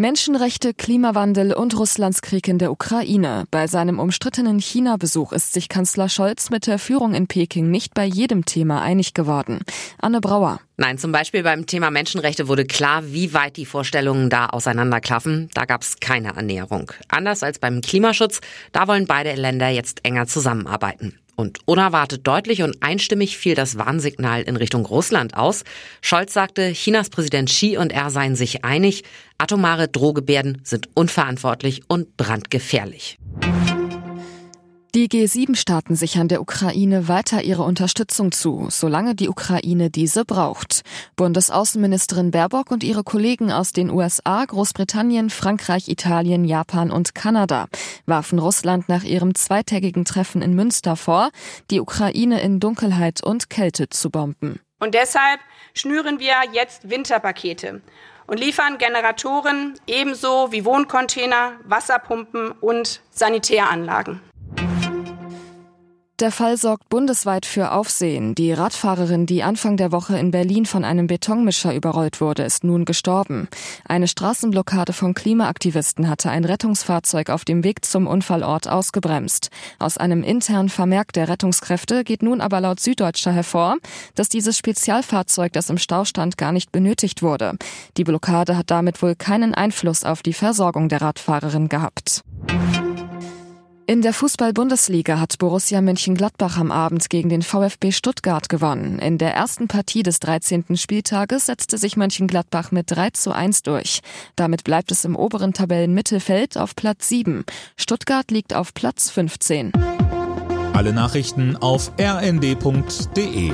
Menschenrechte, Klimawandel und Russlands Krieg in der Ukraine. Bei seinem umstrittenen China-Besuch ist sich Kanzler Scholz mit der Führung in Peking nicht bei jedem Thema einig geworden. Anne Brauer. Nein, zum Beispiel beim Thema Menschenrechte wurde klar, wie weit die Vorstellungen da auseinanderklaffen. Da gab es keine Annäherung. Anders als beim Klimaschutz, da wollen beide Länder jetzt enger zusammenarbeiten. Und unerwartet deutlich und einstimmig fiel das Warnsignal in Richtung Russland aus. Scholz sagte, Chinas Präsident Xi und er seien sich einig, atomare Drohgebärden sind unverantwortlich und brandgefährlich. Die G7-Staaten sichern der Ukraine weiter ihre Unterstützung zu, solange die Ukraine diese braucht. Bundesaußenministerin Baerbock und ihre Kollegen aus den USA, Großbritannien, Frankreich, Italien, Japan und Kanada warfen Russland nach ihrem zweitägigen Treffen in Münster vor, die Ukraine in Dunkelheit und Kälte zu bomben. Und deshalb schnüren wir jetzt Winterpakete und liefern Generatoren ebenso wie Wohncontainer, Wasserpumpen und Sanitäranlagen. Der Fall sorgt bundesweit für Aufsehen. Die Radfahrerin, die Anfang der Woche in Berlin von einem Betonmischer überrollt wurde, ist nun gestorben. Eine Straßenblockade von Klimaaktivisten hatte ein Rettungsfahrzeug auf dem Weg zum Unfallort ausgebremst. Aus einem internen Vermerk der Rettungskräfte geht nun aber laut Süddeutscher hervor, dass dieses Spezialfahrzeug, das im Stau stand, gar nicht benötigt wurde. Die Blockade hat damit wohl keinen Einfluss auf die Versorgung der Radfahrerin gehabt. In der Fußball-Bundesliga hat Borussia Mönchengladbach am Abend gegen den VfB Stuttgart gewonnen. In der ersten Partie des 13. Spieltages setzte sich Mönchengladbach mit 3 zu 1 durch. Damit bleibt es im oberen Tabellenmittelfeld auf Platz 7. Stuttgart liegt auf Platz 15. Alle Nachrichten auf rnd.de